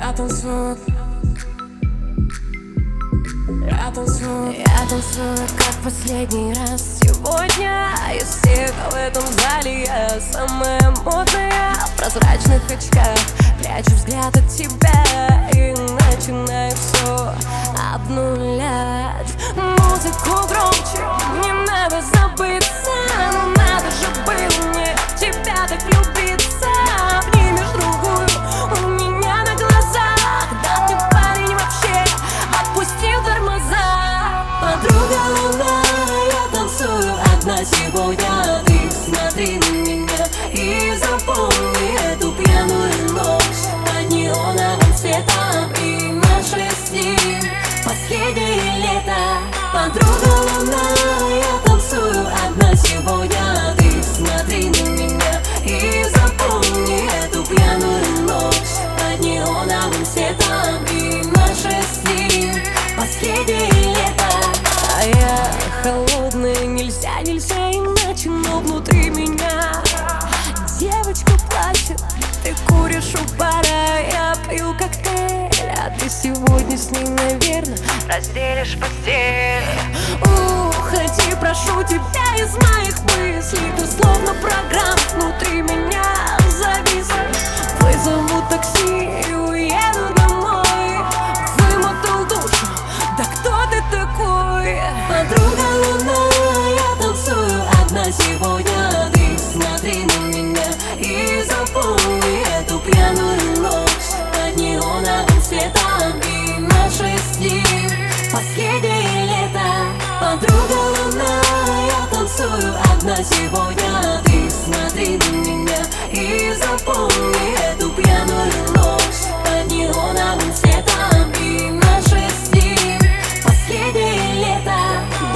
Я танцую. Я танцую. Я танцую, как последний раз Сегодня. Из всех в этом зале я Самая модная. В прозрачных очках Прячу взгляд от тебя. И начинаю все сегодня Ты смотри на меня и запомни эту пьяную ночь. Под неоновым светом и наше с ним последнее лето Подруга луна, я танцую одна. Сегодня Ты смотри на меня и запомни эту пьяную ночь. Под неоновым светом и наше с ним последнее сегодня с ней, наверное, разделишь постель. Уходи, прошу тебя из моих мыслей сегодня. Ты смотри на меня и запомни эту пьяную ночь Под неоновым светом и наше с ним. Последнее лето.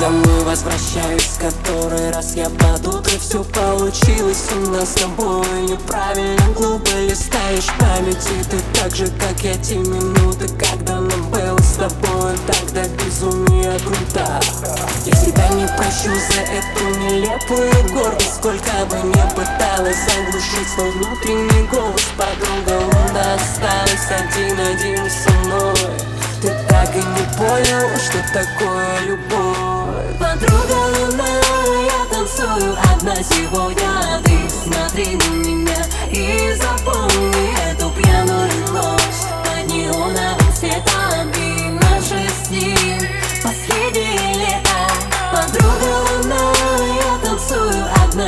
Домой возвращаюсь, который раз я под утро Все получилось у нас с тобой. Неправильно глупо листаешь памяти Ты так же, как я те минуты, когда нам было с тобой. Тогда безумие круто не прощу за эту нелепую гордость. Сколько бы не пыталась заглушить свой внутренний голос Подруга лунда осталась один-один со мной. Ты так и не понял, что такое любовь. Подруга луна, я танцую одна сегодня. Ты смотри на меня и запомни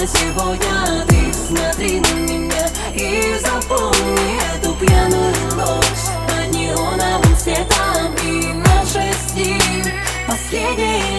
сегодня Ты смотри на меня и запомни эту пьяную ночь. Под неоновым светом и наше с ним последнее лето